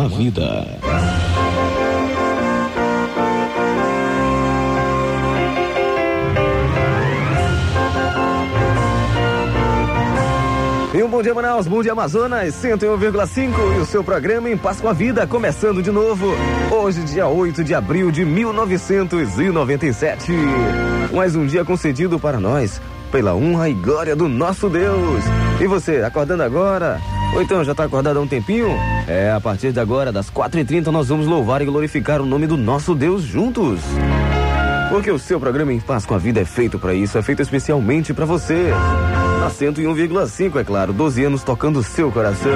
A Vida. E um bom dia, Manaus, bom dia, Amazonas, 101,5 e o seu programa Em Paz com a Vida, começando de novo, hoje, dia 8 de abril de 1997. Mais um dia concedido para nós, pela honra e glória do nosso Deus. E você, acordando agora? Ou então já está acordado há um tempinho? É, a partir de agora, das 4h30, nós vamos louvar e glorificar o nome do nosso Deus juntos. Porque o seu programa Em Paz com a Vida é feito para isso, é feito especialmente para você. Na 101,5, é claro, 12 anos tocando seu coração.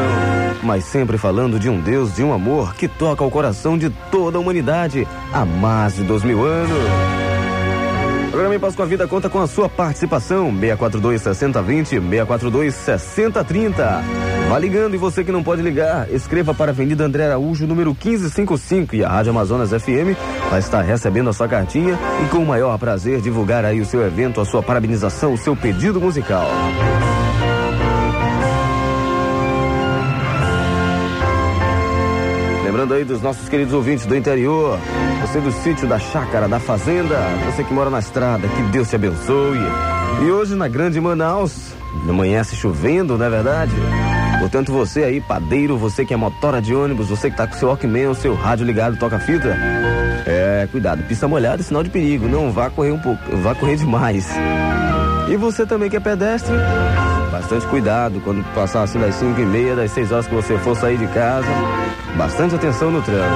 Mas sempre falando de um Deus, de um amor que toca o coração de toda a humanidade há mais de dois mil anos. O programa Em Paz com a Vida conta com a sua participação. 642 6020, 642 6030. Vá ligando e você que não pode ligar, escreva para a Avenida André Araújo, número 1555 e a Rádio Amazonas FM vai estar recebendo a sua cartinha e com o maior prazer divulgar aí o seu evento, a sua parabenização, o seu pedido musical. Lembrando aí dos nossos queridos ouvintes do interior, você do sítio, da chácara, da fazenda, você que mora na estrada, que Deus te abençoe. E hoje na Grande Manaus, amanhece chovendo, não é verdade? Portanto, você aí, padeiro, você que é motora de ônibus, você que tá com seu Walkman, o seu rádio ligado, toca fita. É, cuidado, pista molhada é sinal de perigo, não vá correr um pouco, vá correr demais. E você também que é pedestre, bastante cuidado quando passar assim das 5 e meia, das 6 horas que você for sair de casa. Bastante atenção no trânsito.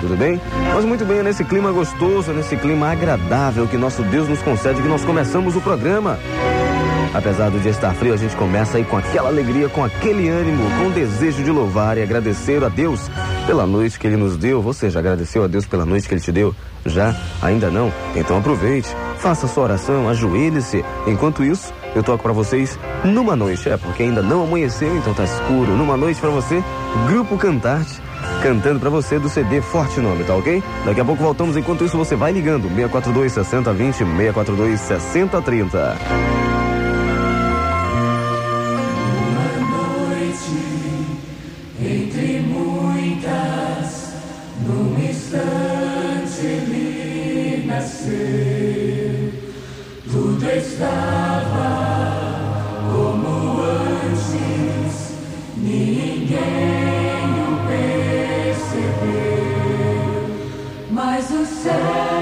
Tudo bem? Mas muito bem, é nesse clima gostoso, nesse clima agradável que nosso Deus nos concede que nós começamos o programa. Apesar do dia estar frio, a gente começa aí com aquela alegria, com aquele ânimo, com o desejo de louvar e agradecer a Deus pela noite que Ele nos deu. Você já agradeceu a Deus pela noite que Ele te deu? Já? Ainda não? Então aproveite, faça sua oração, ajoelhe-se. Enquanto isso, eu toco para vocês numa noite, é porque ainda não amanheceu, então tá escuro. Numa noite para você, Grupo Cantarte cantando para você do CD Forte Nome, tá ok? Daqui a pouco voltamos, enquanto isso você vai ligando 642 6020 642 6030. Mas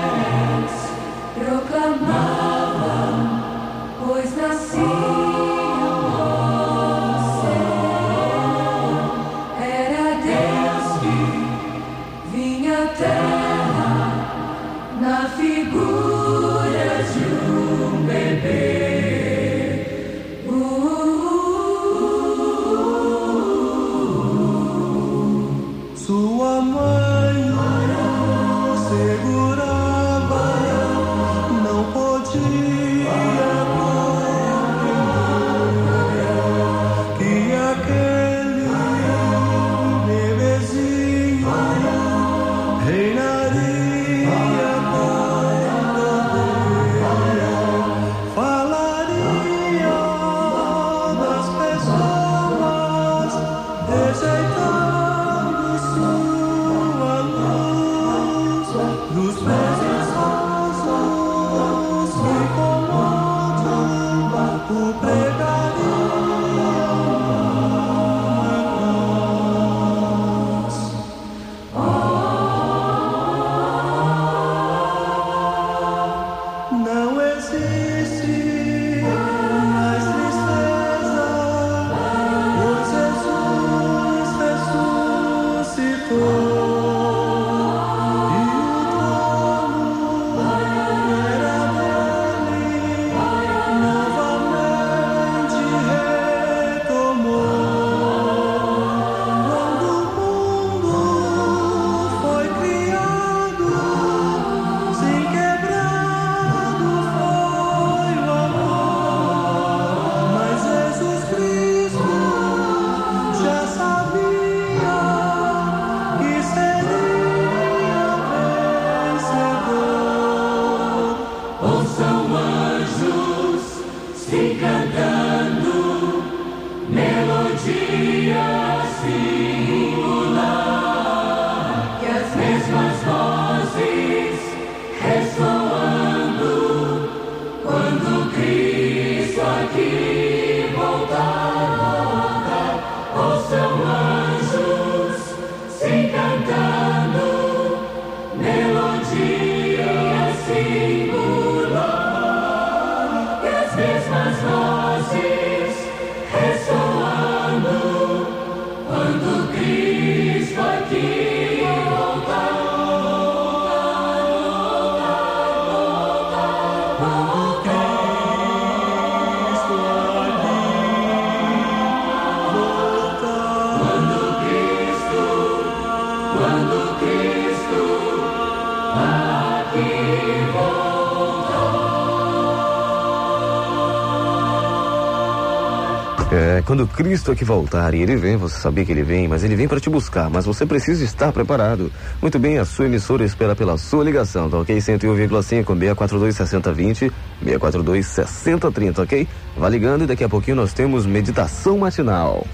quando Cristo aqui voltar e ele vem, você sabia que ele vem, mas ele vem para te buscar, mas você precisa estar preparado. Muito bem, a sua emissora espera pela sua ligação, tá ok? 101,5 642 6020, 642 6030, ok? Vá ligando e daqui a pouquinho nós temos meditação matinal.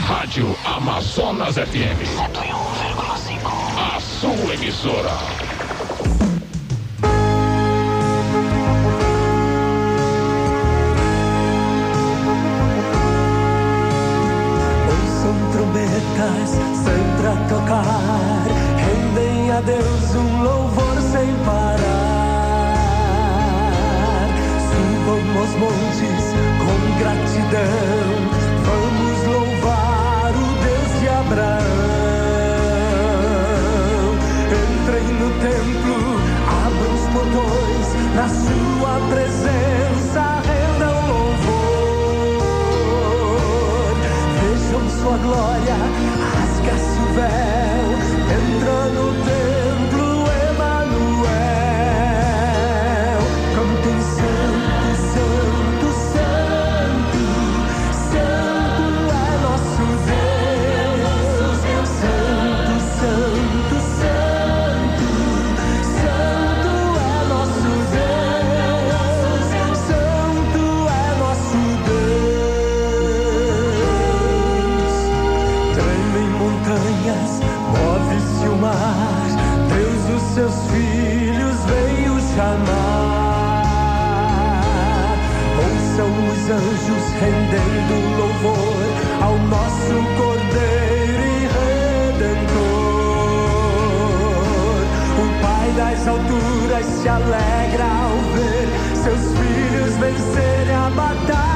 Rádio Amazonas FM 101,5. A sua emissora. Templo, abram os portões na sua presença. sua glória, rasga-se o véu, entra no templo se alegra ao ver seus filhos vencerem a batalha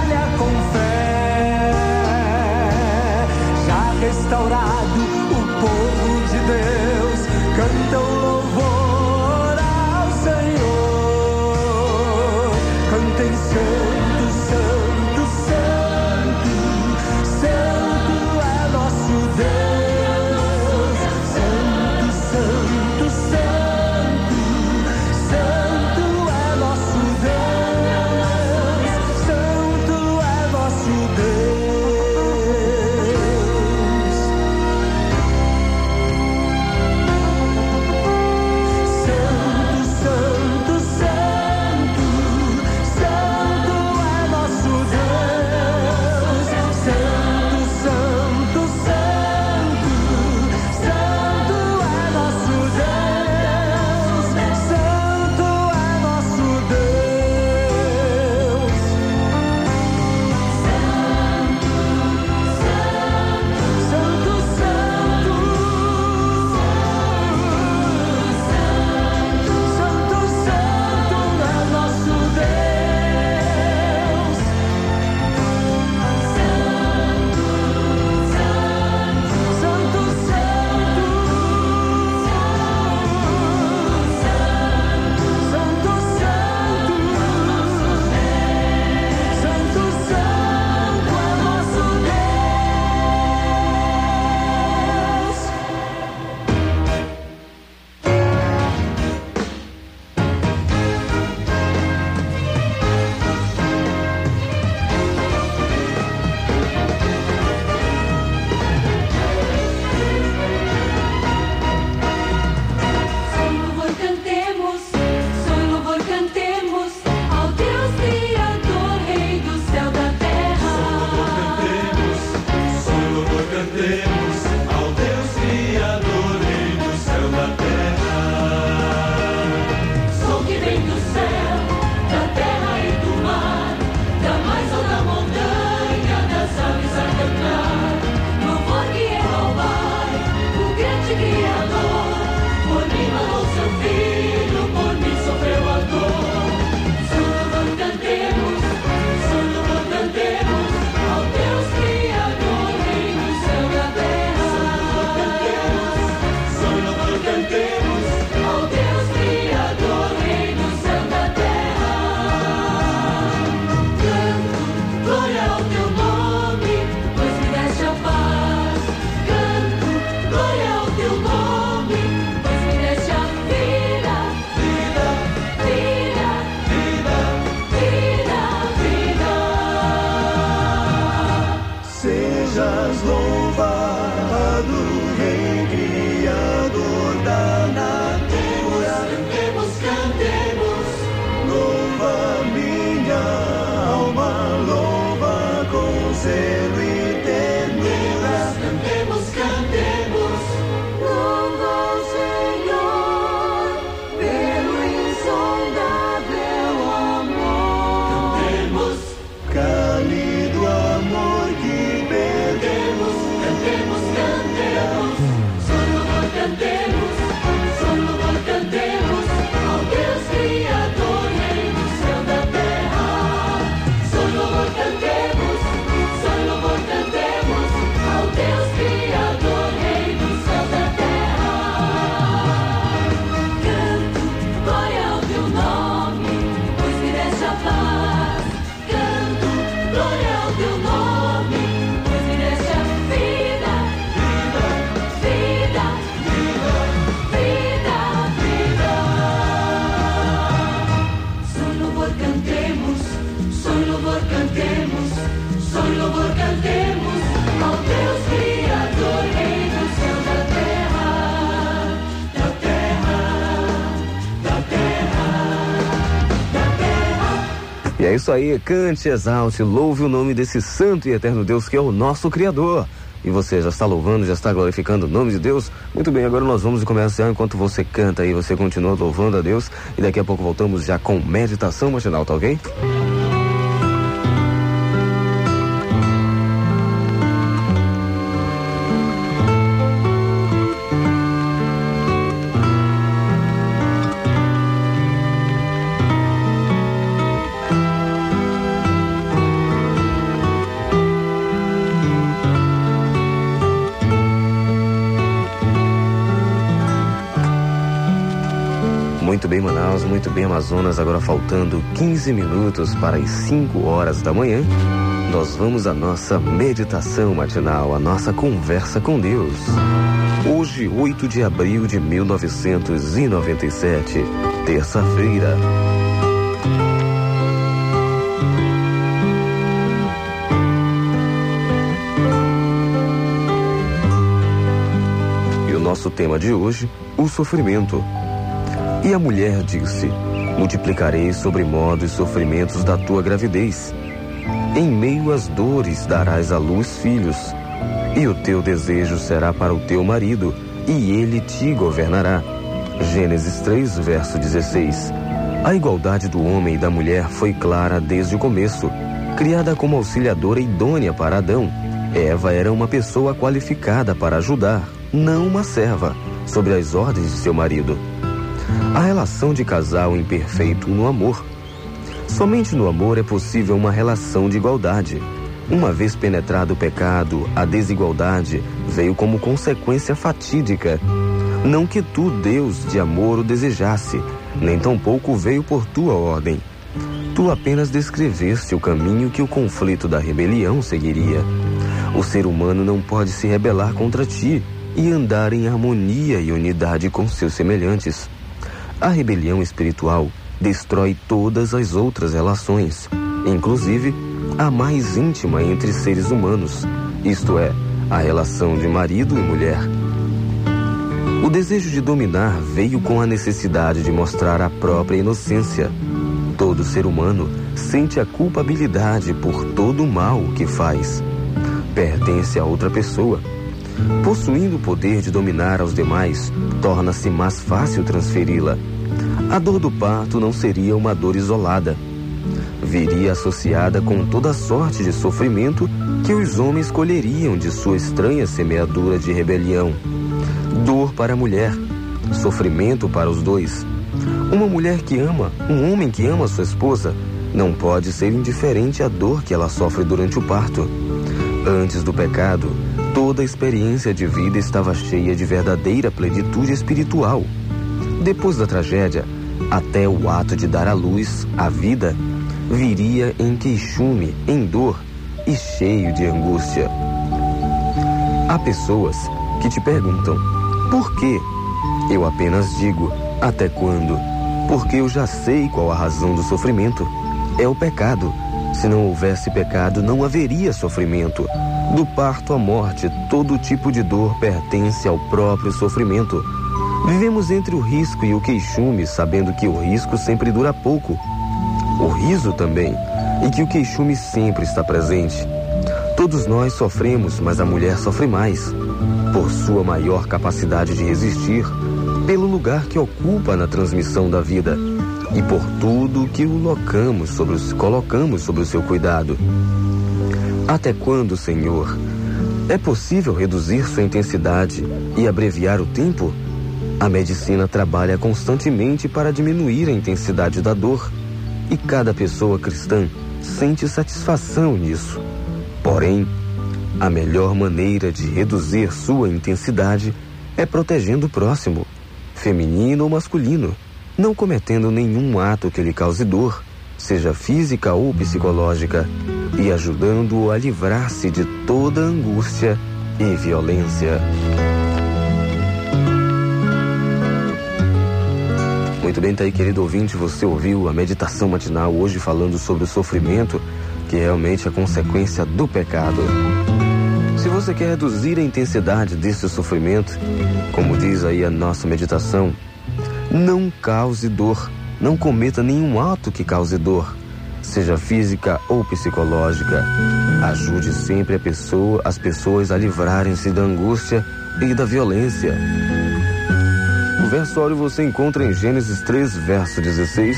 é isso aí, cante, exalte, louve o nome desse santo e eterno Deus que é o nosso Criador. E você já está louvando, já está glorificando o nome de Deus? Muito bem, agora nós vamos começar enquanto você canta e você continua louvando a Deus. E daqui a pouco voltamos já com meditação matinal, tá ok? Muito bem, Amazonas. Agora faltando 15 minutos para as 5 horas da manhã, nós vamos à nossa meditação matinal, a nossa conversa com Deus. Hoje, 8 de abril de 1997, terça-feira. E o nosso tema de hoje, o sofrimento. E a mulher disse: Multiplicarei sobre modo os sofrimentos da tua gravidez. Em meio às dores darás à luz filhos, e o teu desejo será para o teu marido, e ele te governará. Gênesis 3, verso 16. A igualdade do homem e da mulher foi clara desde o começo. Criada como auxiliadora idônea para Adão, Eva era uma pessoa qualificada para ajudar, não uma serva, sobre as ordens de seu marido. A relação de casal imperfeito no amor. Somente no amor é possível uma relação de igualdade. Uma vez penetrado o pecado, a desigualdade veio como consequência fatídica. Não que tu, Deus de amor, o desejasse, nem tampouco veio por tua ordem. Tu apenas descreveste o caminho que o conflito da rebelião seguiria. O ser humano não pode se rebelar contra ti e andar em harmonia e unidade com seus semelhantes. A rebelião espiritual destrói todas as outras relações, inclusive a mais íntima entre seres humanos, isto é, a relação de marido e mulher. O desejo de dominar veio com a necessidade de mostrar a própria inocência. Todo ser humano sente a culpabilidade por todo o mal que faz. Pertence a outra pessoa. Possuindo o poder de dominar aos demais, torna-se mais fácil transferi-la a dor do parto não seria uma dor isolada. Viria associada com toda sorte de sofrimento que os homens colheriam de sua estranha semeadura de rebelião. Dor para a mulher, sofrimento para os dois. Uma mulher que ama, um homem que ama sua esposa, não pode ser indiferente à dor que ela sofre durante o parto. Antes do pecado, toda a experiência de vida estava cheia de verdadeira plenitude espiritual. Depois da tragédia, até o ato de dar à luz a vida viria em queixume, em dor e cheio de angústia. Há pessoas que te perguntam: por quê? Eu apenas digo: até quando? Porque eu já sei qual a razão do sofrimento. É o pecado. Se não houvesse pecado, não haveria sofrimento. Do parto à morte, todo tipo de dor pertence ao próprio sofrimento. Vivemos entre o risco e o queixume, sabendo que o risco sempre dura pouco. O riso também, e que o queixume sempre está presente. Todos nós sofremos, mas a mulher sofre mais, por sua maior capacidade de resistir, pelo lugar que ocupa na transmissão da vida e por tudo que o locamos sobre os, colocamos sobre o seu cuidado. Até quando, Senhor? É possível reduzir sua intensidade e abreviar o tempo? A medicina trabalha constantemente para diminuir a intensidade da dor e cada pessoa cristã sente satisfação nisso. Porém, a melhor maneira de reduzir sua intensidade é protegendo o próximo, feminino ou masculino, não cometendo nenhum ato que lhe cause dor, seja física ou psicológica, e ajudando-o a livrar-se de toda angústia e violência. Muito bem, tá aí, querido ouvinte, você ouviu a meditação matinal hoje falando sobre o sofrimento, que é realmente a consequência do pecado. Se você quer reduzir a intensidade desse sofrimento, como diz aí a nossa meditação, não cause dor, não cometa nenhum ato que cause dor, seja física ou psicológica. Ajude sempre a pessoa, as pessoas a livrarem-se da angústia e da violência versório você encontra em Gênesis 3, verso 16.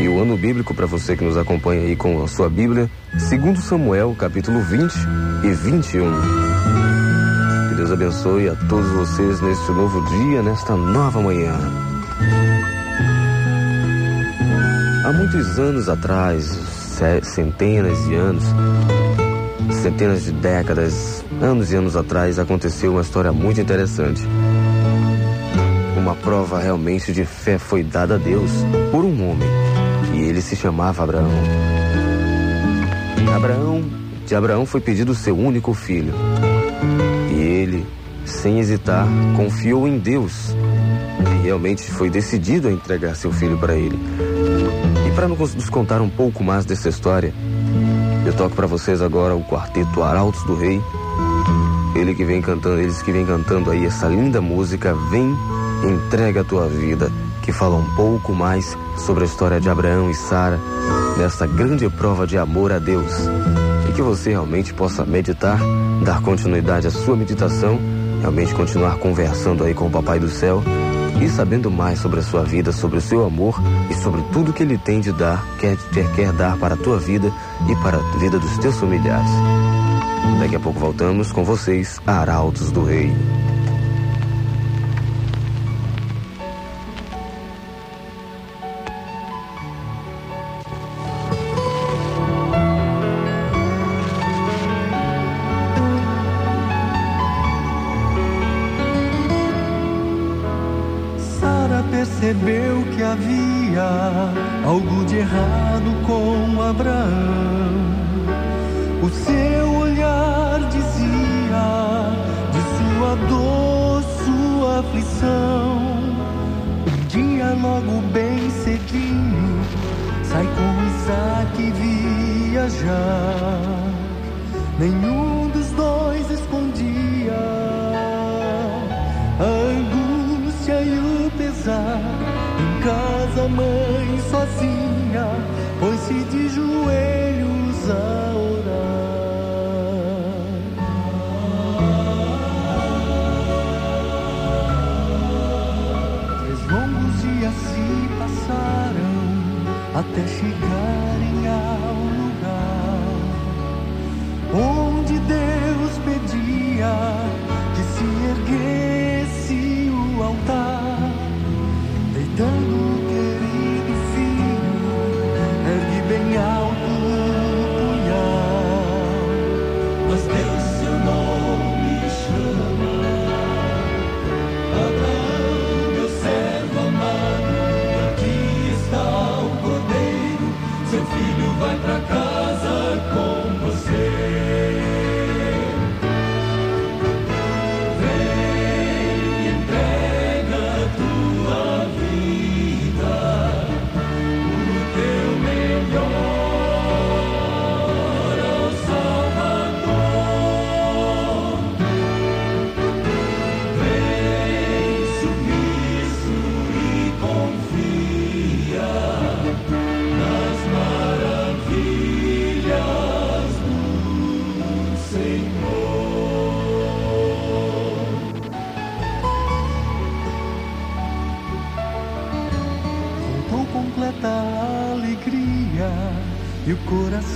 E o ano bíblico para você que nos acompanha aí com a sua Bíblia, segundo Samuel, capítulo 20 e 21. Que Deus abençoe a todos vocês neste novo dia, nesta nova manhã. Há muitos anos atrás, centenas de anos, centenas de décadas, anos e anos atrás, aconteceu uma história muito interessante uma prova realmente de fé foi dada a Deus por um homem, e ele se chamava Abraão. Abraão, de Abraão foi pedido seu único filho. E ele, sem hesitar, confiou em Deus. E realmente foi decidido a entregar seu filho para ele. E para nos contar um pouco mais dessa história, eu toco para vocês agora o quarteto Arautos do Rei. Ele que vem cantando, eles que vem cantando aí essa linda música, Vem Entrega a tua vida, que fala um pouco mais sobre a história de Abraão e Sara nesta grande prova de amor a Deus. E que você realmente possa meditar, dar continuidade à sua meditação, realmente continuar conversando aí com o Papai do Céu e sabendo mais sobre a sua vida, sobre o seu amor e sobre tudo que ele tem de dar, quer, quer dar para a tua vida e para a vida dos teus familiares. Daqui a pouco voltamos com vocês, Arautos do Rei. Até chegarem ao lugar onde Deus pedia que se erguesse o altar, deitando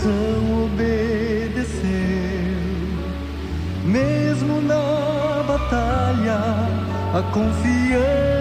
coração obedeceu. Mesmo na batalha, a confiança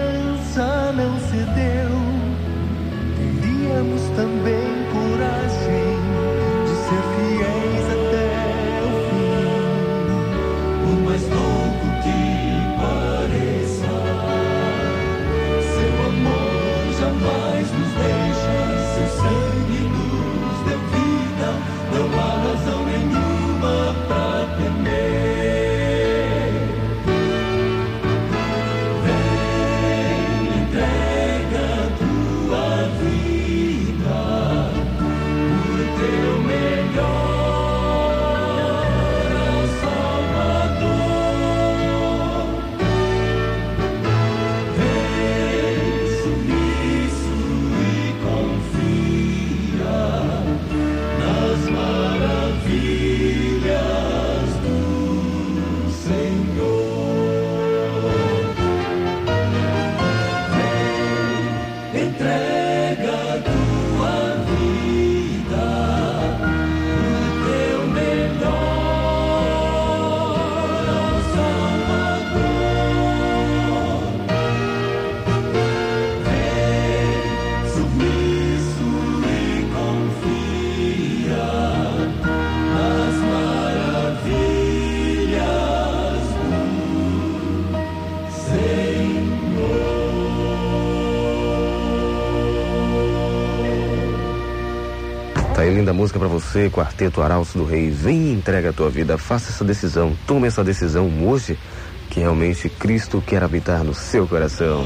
música para você, Quarteto Arauto do Rei. Vem e entrega a tua vida, faça essa decisão, tome essa decisão hoje, que realmente Cristo quer habitar no seu coração.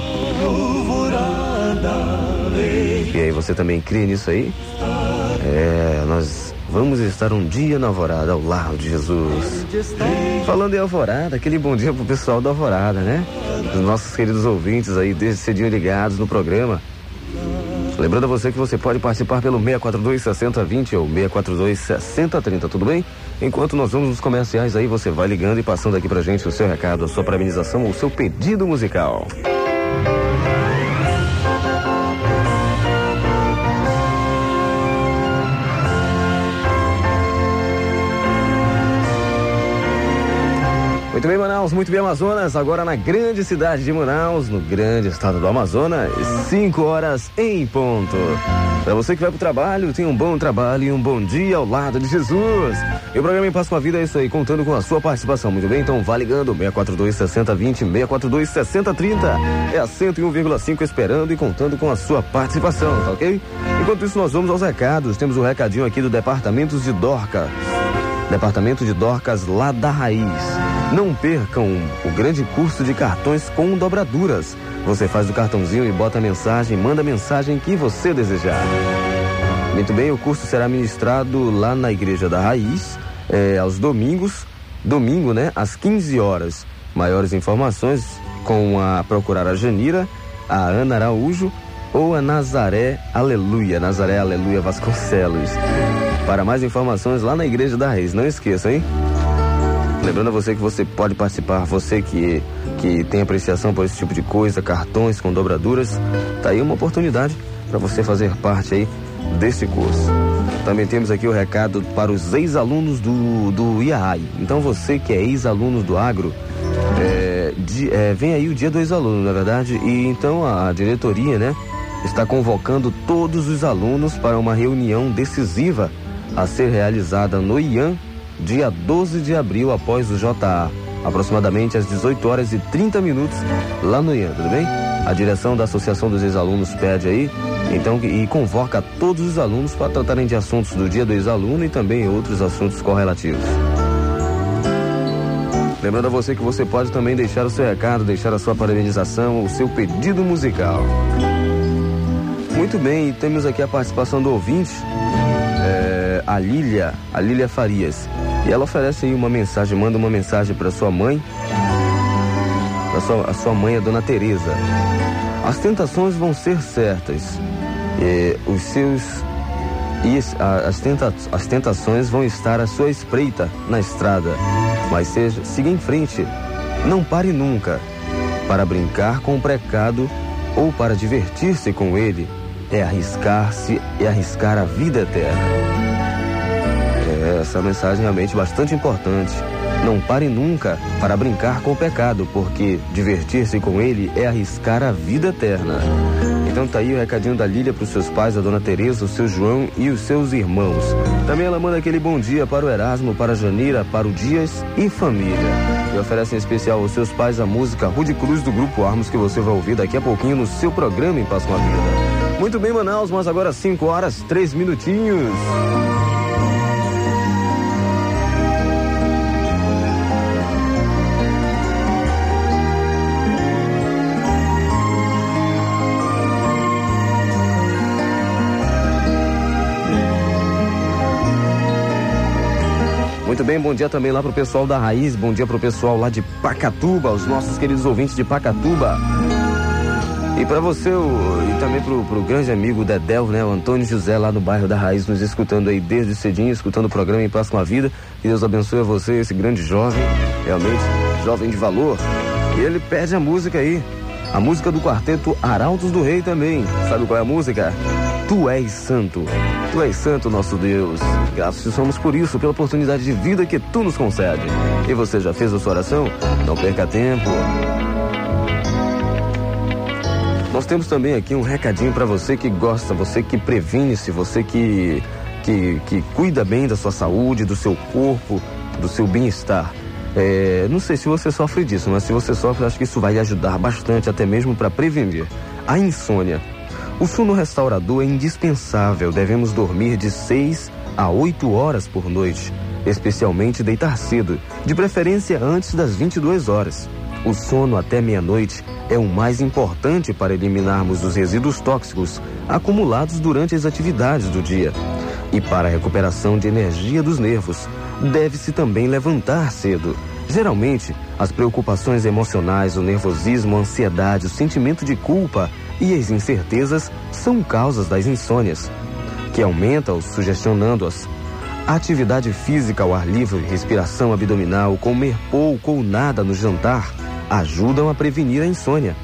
E aí, você também crê nisso aí? É, nós vamos estar um dia na Alvorada, ao lado de Jesus. Falando em Alvorada, aquele bom dia pro pessoal da Alvorada, né? Os nossos queridos ouvintes aí, desde cedinho ligados no programa. Lembrando a você que você pode participar pelo 642 6020 ou 642 6030, tudo bem? Enquanto nós vamos nos comerciais aí, você vai ligando e passando aqui pra gente o seu recado, a sua parabenização ou o seu pedido musical. Muito bem, Manaus, muito bem, Amazonas. Agora na grande cidade de Manaus, no grande estado do Amazonas, 5 horas em ponto. Para você que vai pro trabalho, tenha um bom trabalho e um bom dia ao lado de Jesus. E o programa Em Paz com a Vida é isso aí, contando com a sua participação. Muito bem, então vá ligando, 642 6020, 642 6030. É a 101,5 esperando e contando com a sua participação, tá ok? Enquanto isso, nós vamos aos recados. Temos o um recadinho aqui do Departamentos de Dorcas. Departamento de Dorcas lá da Raiz. Não percam o grande curso de cartões com dobraduras. Você faz o cartãozinho e bota a mensagem, manda a mensagem que você desejar. Muito bem, o curso será ministrado lá na Igreja da Raiz, é, aos domingos, domingo, né, às 15 horas. Maiores informações com a procurar a Janira, a Ana Araújo ou a Nazaré Aleluia, Nazaré Aleluia Vasconcelos. Para mais informações lá na Igreja da Raiz, não esqueça, hein? Lembrando a você que você pode participar, você que, que tem apreciação por esse tipo de coisa, cartões com dobraduras, tá aí uma oportunidade para você fazer parte aí desse curso. Também temos aqui o recado para os ex-alunos do, do IAI. Então você que é ex-aluno do agro, é, de, é, vem aí o dia do ex-aluno, na é verdade, e então a diretoria, né, está convocando todos os alunos para uma reunião decisiva a ser realizada no IAM dia 12 de abril, após o JA, aproximadamente às 18 horas e 30 minutos, lá no IAN, tudo bem? A direção da Associação dos Ex-Alunos pede aí, então, e convoca todos os alunos para tratarem de assuntos do dia do ex-aluno e também outros assuntos correlativos. Lembrando a você que você pode também deixar o seu recado, deixar a sua parabenização, o seu pedido musical. Muito bem, temos aqui a participação do ouvinte, é, a Lília, a Lília Farias. E ela oferece aí uma mensagem, manda uma mensagem para sua mãe, para sua, a sua mãe, a dona Teresa. As tentações vão ser certas. E os seus e as, tenta, as tentações vão estar à sua espreita na estrada. Mas seja, siga em frente. Não pare nunca. Para brincar com o pecado ou para divertir-se com ele é arriscar-se e arriscar a vida eterna. Essa mensagem é realmente bastante importante. Não pare nunca para brincar com o pecado, porque divertir-se com ele é arriscar a vida eterna. Então tá aí o recadinho da Lília para os seus pais, a dona Tereza, o seu João e os seus irmãos. Também ela manda aquele bom dia para o Erasmo, para a Janira, para o Dias e família. E oferece em especial aos seus pais a música Rude Cruz do Grupo Armos que você vai ouvir daqui a pouquinho no seu programa em Passa uma Vida. Muito bem, Manaus, mas agora 5 horas, 3 minutinhos. Muito bem, bom dia também lá pro pessoal da Raiz, bom dia pro pessoal lá de Pacatuba, os nossos queridos ouvintes de Pacatuba. E para você, e também pro, pro grande amigo Dedel, né, o Antônio José lá no bairro da Raiz, nos escutando aí desde cedinho, escutando o programa em Paz com a Vida. Que Deus abençoe a você, esse grande jovem, realmente, jovem de valor. E ele pede a música aí, a música do quarteto Arautos do Rei também. Sabe qual é a música? Tu és santo. Tu és santo, nosso Deus. Graças somos por isso, pela oportunidade de vida que tu nos concede. E você já fez a sua oração? Não perca tempo. Nós temos também aqui um recadinho para você que gosta, você que previne-se, você que, que, que cuida bem da sua saúde, do seu corpo, do seu bem-estar. É, não sei se você sofre disso, mas se você sofre, acho que isso vai ajudar bastante, até mesmo para prevenir a insônia. O sono restaurador é indispensável. Devemos dormir de 6 a 8 horas por noite, especialmente deitar cedo, de preferência antes das 22 horas. O sono até meia-noite é o mais importante para eliminarmos os resíduos tóxicos acumulados durante as atividades do dia. E para a recuperação de energia dos nervos, deve-se também levantar cedo. Geralmente, as preocupações emocionais, o nervosismo, a ansiedade, o sentimento de culpa e as incertezas são causas das insônias, que aumenta-os sugestionando-as. A atividade física ao ar livre, respiração abdominal, comer pouco ou nada no jantar, ajudam a prevenir a insônia.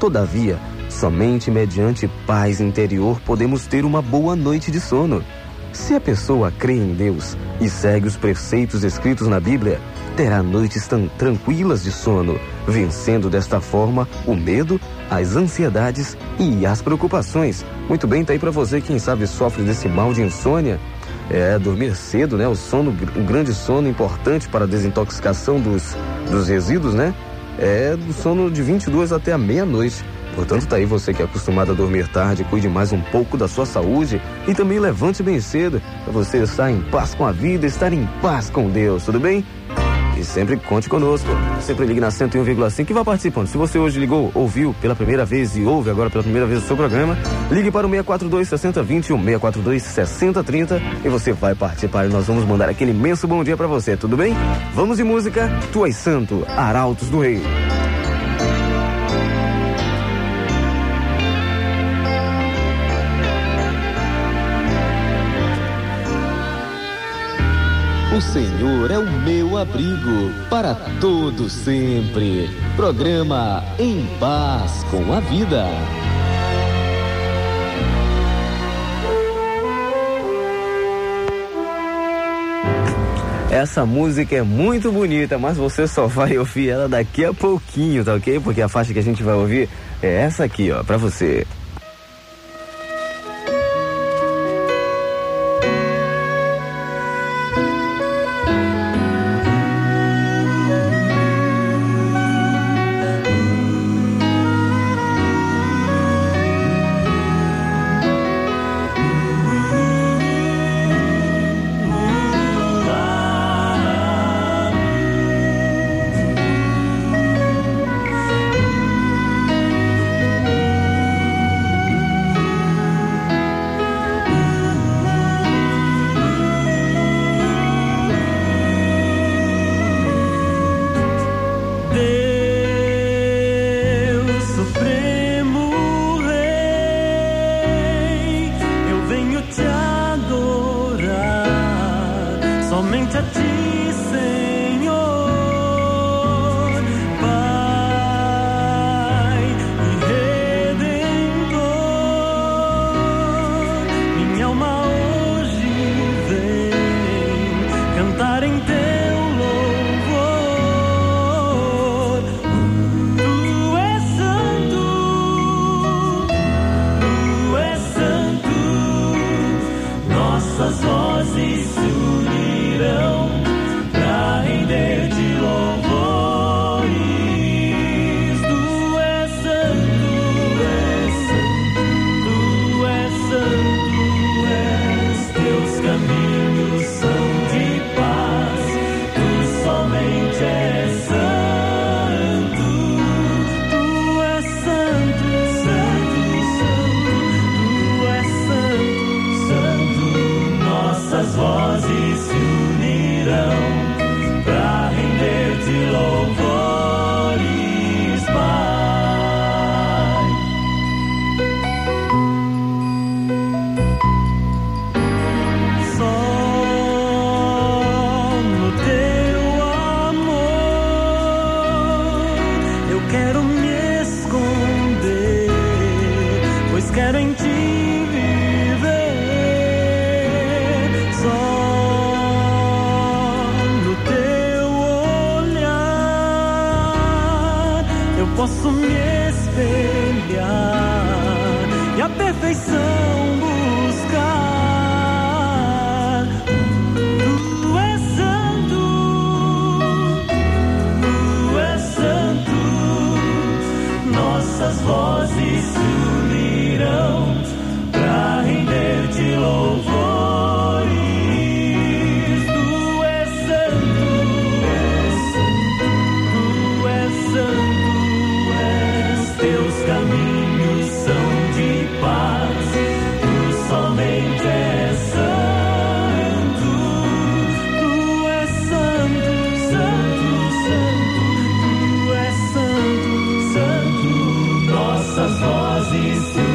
Todavia, somente mediante paz interior podemos ter uma boa noite de sono. Se a pessoa crê em Deus e segue os preceitos escritos na Bíblia, terá noites tão tranquilas de sono, vencendo desta forma o medo, as ansiedades e as preocupações. Muito bem, tá aí para você quem sabe sofre desse mal de insônia. É, dormir cedo, né? O sono, o grande sono importante para a desintoxicação dos, dos resíduos, né? É do sono de 22 até a meia-noite. Portanto, tá aí você que é acostumado a dormir tarde, cuide mais um pouco da sua saúde e também levante bem cedo para você estar em paz com a vida, estar em paz com Deus, tudo bem? E sempre conte conosco. Sempre ligue na 101,5 e vá participando. Se você hoje ligou, ouviu pela primeira vez e ouve agora pela primeira vez o seu programa, ligue para o 642 6020 ou 642 6030 e você vai participar e nós vamos mandar aquele imenso bom dia para você, tudo bem? Vamos de música. Tu és santo, Arautos do Rei. O Senhor é o meu abrigo para todo sempre. Programa Em Paz com a Vida. Essa música é muito bonita, mas você só vai ouvir ela daqui a pouquinho, tá ok? Porque a faixa que a gente vai ouvir é essa aqui, ó, pra você. You.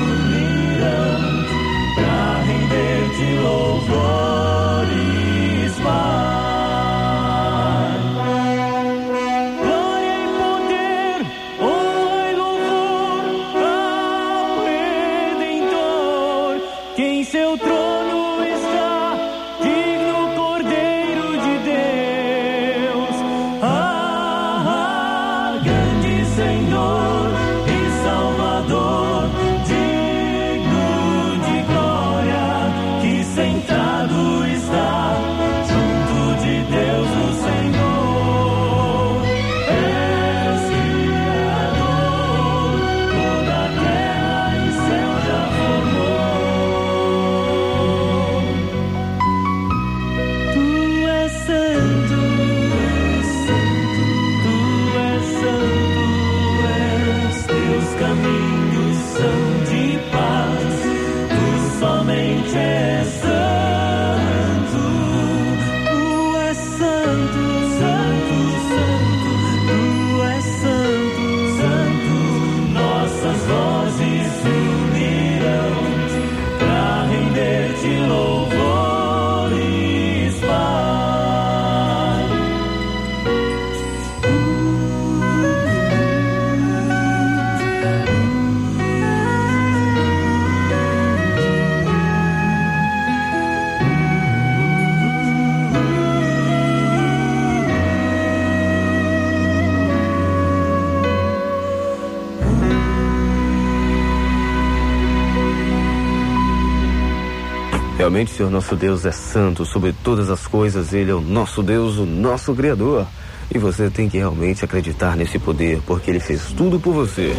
Realmente, Senhor nosso Deus é santo sobre todas as coisas, Ele é o nosso Deus, o nosso Criador. E você tem que realmente acreditar nesse poder, porque Ele fez tudo por você.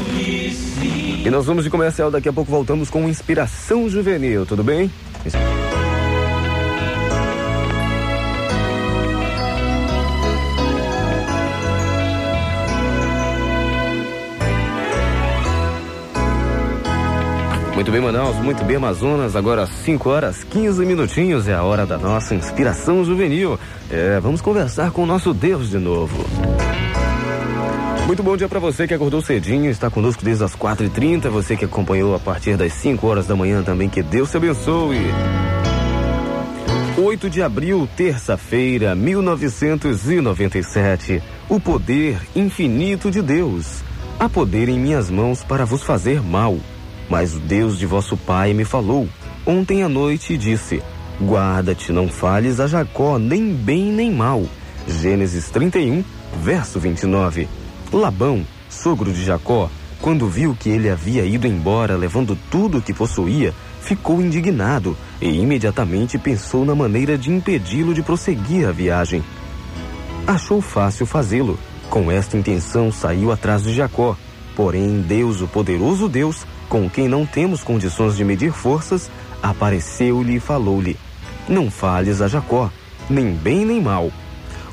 E nós vamos de comercial, daqui a pouco voltamos com Inspiração Juvenil, tudo bem? Muito bem, Manaus, muito bem, Amazonas. Agora 5 horas 15 minutinhos é a hora da nossa inspiração juvenil. É, vamos conversar com o nosso Deus de novo. Muito bom dia para você que acordou cedinho, está conosco desde as 4h30. Você que acompanhou a partir das 5 horas da manhã também, que Deus te abençoe. 8 de abril, terça-feira, 1997. O poder infinito de Deus. Há poder em minhas mãos para vos fazer mal mas o Deus de vosso pai me falou ontem à noite e disse: Guarda-te, não fales a Jacó nem bem nem mal. Gênesis 31, verso 29. Labão, sogro de Jacó, quando viu que ele havia ido embora levando tudo o que possuía, ficou indignado e imediatamente pensou na maneira de impedi-lo de prosseguir a viagem. Achou fácil fazê-lo. Com esta intenção saiu atrás de Jacó. Porém, Deus, o poderoso Deus, com quem não temos condições de medir forças, apareceu-lhe e falou-lhe: Não fales a Jacó, nem bem nem mal.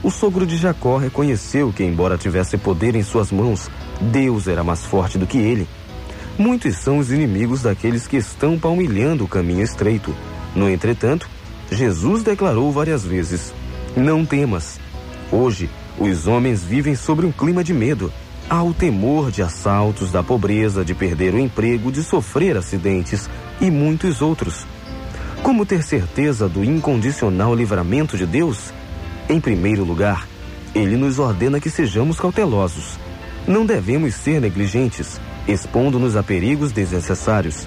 O sogro de Jacó reconheceu que, embora tivesse poder em suas mãos, Deus era mais forte do que ele. Muitos são os inimigos daqueles que estão palmilhando o caminho estreito. No entretanto, Jesus declarou várias vezes: Não temas. Hoje, os homens vivem sobre um clima de medo Há o temor de assaltos, da pobreza, de perder o emprego, de sofrer acidentes e muitos outros. Como ter certeza do incondicional livramento de Deus? Em primeiro lugar, ele nos ordena que sejamos cautelosos. Não devemos ser negligentes, expondo-nos a perigos desnecessários.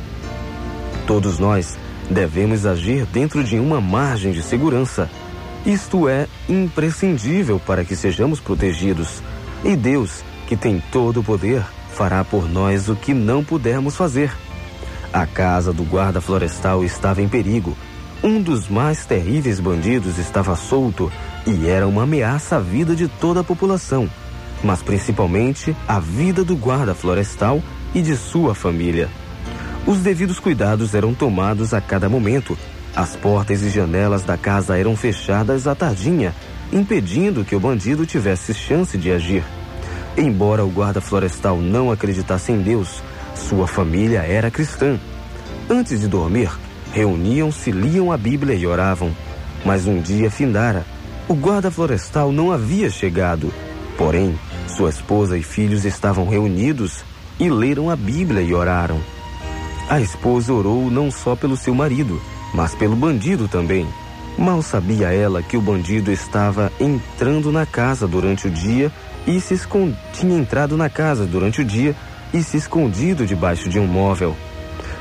Todos nós devemos agir dentro de uma margem de segurança. Isto é imprescindível para que sejamos protegidos. E Deus que tem todo o poder, fará por nós o que não pudermos fazer. A casa do guarda florestal estava em perigo. Um dos mais terríveis bandidos estava solto e era uma ameaça à vida de toda a população, mas principalmente à vida do guarda florestal e de sua família. Os devidos cuidados eram tomados a cada momento. As portas e janelas da casa eram fechadas à tardinha, impedindo que o bandido tivesse chance de agir. Embora o guarda florestal não acreditasse em Deus, sua família era cristã. Antes de dormir, reuniam-se, liam a Bíblia e oravam. Mas um dia findara. O guarda florestal não havia chegado. Porém, sua esposa e filhos estavam reunidos e leram a Bíblia e oraram. A esposa orou não só pelo seu marido, mas pelo bandido também. Mal sabia ela que o bandido estava entrando na casa durante o dia e se escond... tinha entrado na casa durante o dia e se escondido debaixo de um móvel.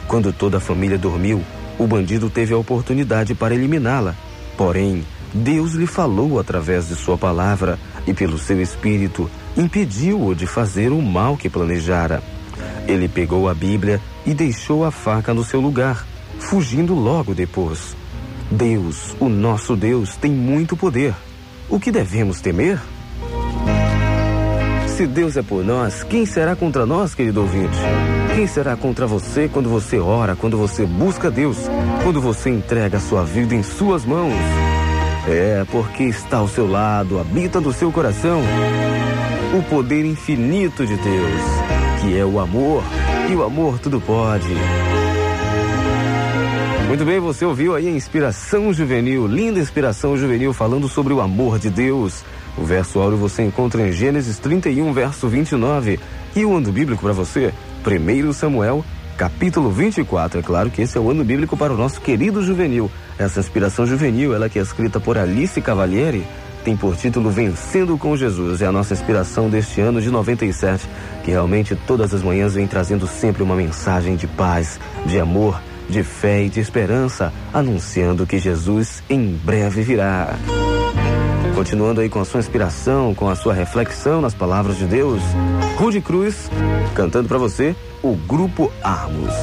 Quando toda a família dormiu, o bandido teve a oportunidade para eliminá-la. Porém, Deus lhe falou através de sua palavra e pelo seu espírito impediu-o de fazer o mal que planejara. Ele pegou a Bíblia e deixou a faca no seu lugar, fugindo logo depois. Deus, o nosso Deus, tem muito poder. O que devemos temer? Se Deus é por nós, quem será contra nós, querido ouvinte? Quem será contra você quando você ora, quando você busca Deus, quando você entrega a sua vida em suas mãos? É, porque está ao seu lado, habita no seu coração o poder infinito de Deus, que é o amor, e o amor tudo pode. Muito bem, você ouviu aí a inspiração juvenil, linda inspiração juvenil falando sobre o amor de Deus. O verso áureo você encontra em Gênesis 31, verso 29. E o ano bíblico para você? 1 Samuel, capítulo 24. É claro que esse é o ano bíblico para o nosso querido juvenil. Essa inspiração juvenil, ela que é escrita por Alice Cavalieri, tem por título Vencendo com Jesus. É a nossa inspiração deste ano de 97, que realmente todas as manhãs vem trazendo sempre uma mensagem de paz, de amor, de fé e de esperança, anunciando que Jesus em breve virá. Continuando aí com a sua inspiração, com a sua reflexão nas palavras de Deus, Rude Cruz cantando para você o grupo Armos.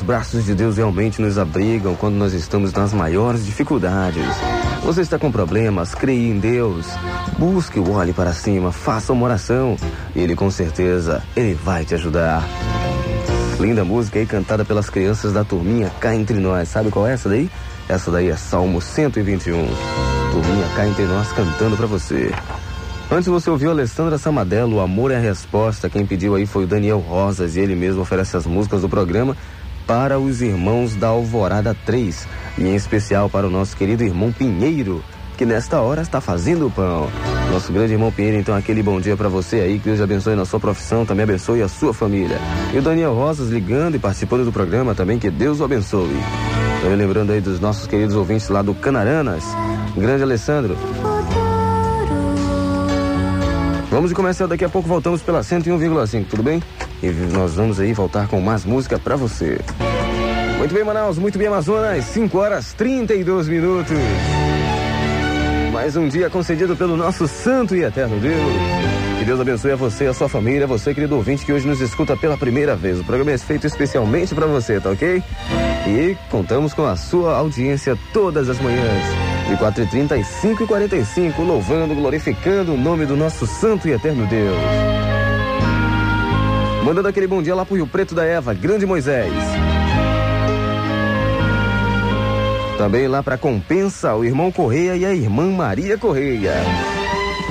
Os braços de Deus realmente nos abrigam quando nós estamos nas maiores dificuldades. Você está com problemas, creia em Deus. Busque o olhe para cima, faça uma oração. Ele com certeza, Ele vai te ajudar. Linda música aí cantada pelas crianças da turminha cá entre nós. Sabe qual é essa daí? Essa daí é Salmo 121. Turminha cá entre nós cantando para você. Antes você ouviu Alessandra Samadello, O Amor é a Resposta. Quem pediu aí foi o Daniel Rosas e ele mesmo oferece as músicas do programa para os irmãos da Alvorada 3 e em especial para o nosso querido irmão Pinheiro, que nesta hora está fazendo o pão. Nosso grande irmão Pinheiro, então aquele bom dia para você aí, que Deus abençoe na sua profissão, também abençoe a sua família. E o Daniel Rosas ligando e participando do programa também, que Deus o abençoe. Também lembrando aí dos nossos queridos ouvintes lá do Canaranas, grande Alessandro, Vamos comercial, daqui a pouco voltamos pela 101,5, tudo bem? E nós vamos aí voltar com mais música pra você. Muito bem, Manaus, muito bem, Amazonas, 5 horas 32 minutos. Mais um dia concedido pelo nosso santo e eterno Deus. Que Deus abençoe a você, a sua família, a você, querido ouvinte, que hoje nos escuta pela primeira vez. O programa é feito especialmente pra você, tá ok? E contamos com a sua audiência todas as manhãs de 4h30 e 5h45, louvando, glorificando o nome do nosso santo e eterno Deus. Mandando aquele bom dia lá pro Rio Preto da Eva, grande Moisés. Também lá pra Compensa, o irmão Correia e a irmã Maria Correia.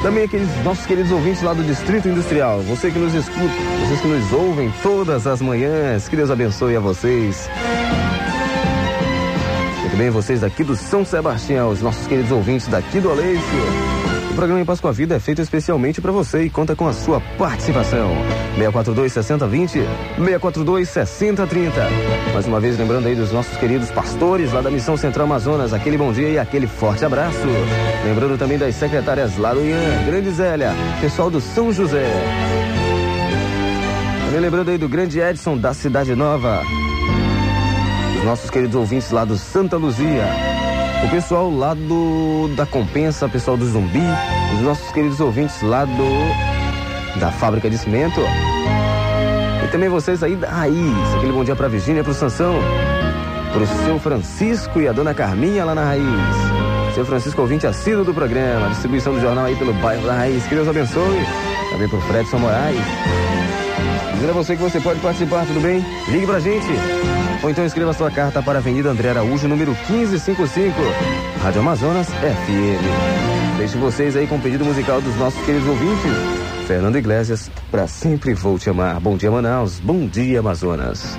Também aqueles nossos queridos ouvintes lá do Distrito Industrial, você que nos escuta, vocês que nos ouvem todas as manhãs, que Deus abençoe a vocês. Muito bem, vocês daqui do São Sebastião, os nossos queridos ouvintes daqui do Aleixo. O programa Em Paz com a Vida é feito especialmente para você e conta com a sua participação. 642 6020, 642 6030. Mais uma vez lembrando aí dos nossos queridos pastores lá da Missão Central Amazonas, aquele bom dia e aquele forte abraço. Lembrando também das secretárias lá do Ian, Grande Zélia, pessoal do São José. Também lembrando aí do grande Edson da Cidade Nova. Os nossos queridos ouvintes lá do Santa Luzia. O pessoal lá do da Compensa, o pessoal do Zumbi, os nossos queridos ouvintes lá do da Fábrica de Cimento. E também vocês aí da Raiz. Aquele bom dia pra Virgínia, pro Sansão, pro seu Francisco e a dona Carminha lá na Raiz. Seu Francisco ouvinte assíduo do programa, distribuição do jornal aí pelo bairro da Raiz. Que Deus abençoe. Também pro Fredson Moraes. Dizendo a você que você pode participar, tudo bem? Ligue pra gente. Ou então escreva sua carta para a Avenida André Araújo, número 1555, Rádio Amazonas FM. Deixo vocês aí com o pedido musical dos nossos queridos ouvintes. Fernando Iglesias, pra sempre vou te amar. Bom dia, Manaus. Bom dia, Amazonas.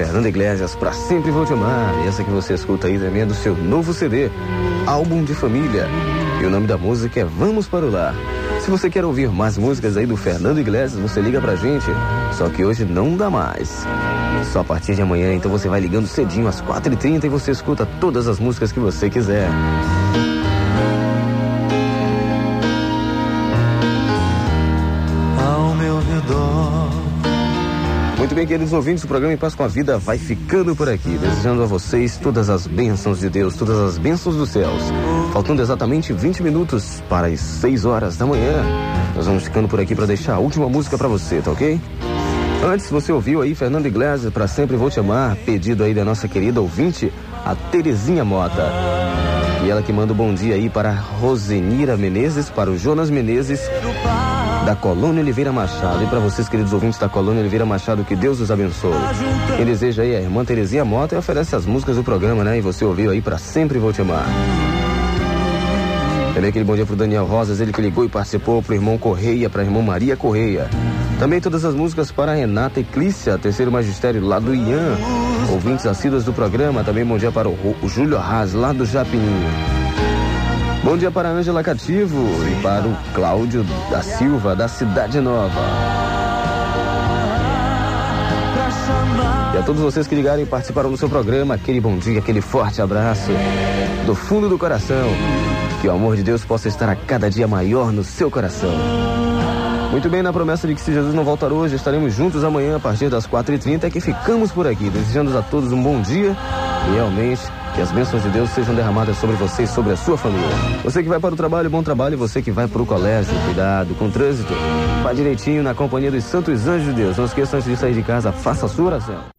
Fernando Iglesias, Pra Sempre Vou Te Amar. Essa que você escuta aí também é do seu novo CD, Álbum de Família. E o nome da música é Vamos para o Lar. Se você quer ouvir mais músicas aí do Fernando Iglesias, você liga pra gente. Só que hoje não dá mais. Só a partir de amanhã, então você vai ligando cedinho às 4h30 e você escuta todas as músicas que você quiser. Bem, queridos ouvintes, o programa Em Paz com a Vida vai ficando por aqui, desejando a vocês todas as bênçãos de Deus, todas as bênçãos dos céus. Faltando exatamente 20 minutos para as 6 horas da manhã, nós vamos ficando por aqui para deixar a última música para você, tá ok? Antes, você ouviu aí Fernando Iglesias, Pra Sempre Vou Te Amar, pedido aí da nossa querida ouvinte, a Terezinha Mota. E ela que manda um bom dia aí para Rosenira Menezes, para o Jonas Menezes, da Colônia Oliveira Machado. E para vocês, queridos ouvintes da Colônia Oliveira Machado, que Deus os abençoe. Quem deseja aí é a irmã Terezinha Mota e oferece as músicas do programa, né? E você ouviu aí Pra Sempre Vou Te Amar. Também aquele bom dia pro Daniel Rosas, ele que ligou e participou, pro irmão Correia, pra irmã Maria Correia. Também todas as músicas para Renata Eclícia, terceiro magistério lá do Ian. Ouvintes assíduos do programa, também bom dia para o, o Júlio Arras, lá do Japininho. Bom dia para a Ângela Cativo e para o Cláudio da Silva, da Cidade Nova. E a todos vocês que ligaram e participaram do seu programa, aquele bom dia, aquele forte abraço do fundo do coração. Que o amor de Deus possa estar a cada dia maior no seu coração. Muito bem, na promessa de que se Jesus não voltar hoje, estaremos juntos amanhã a partir das 4h30 é que ficamos por aqui, desejando a todos um bom dia realmente que as bênçãos de Deus sejam derramadas sobre você e sobre a sua família. Você que vai para o trabalho, bom trabalho, você que vai para o colégio, cuidado com o trânsito. Vá direitinho na companhia dos santos anjos de Deus. Não esqueça antes de sair de casa, faça a sua oração.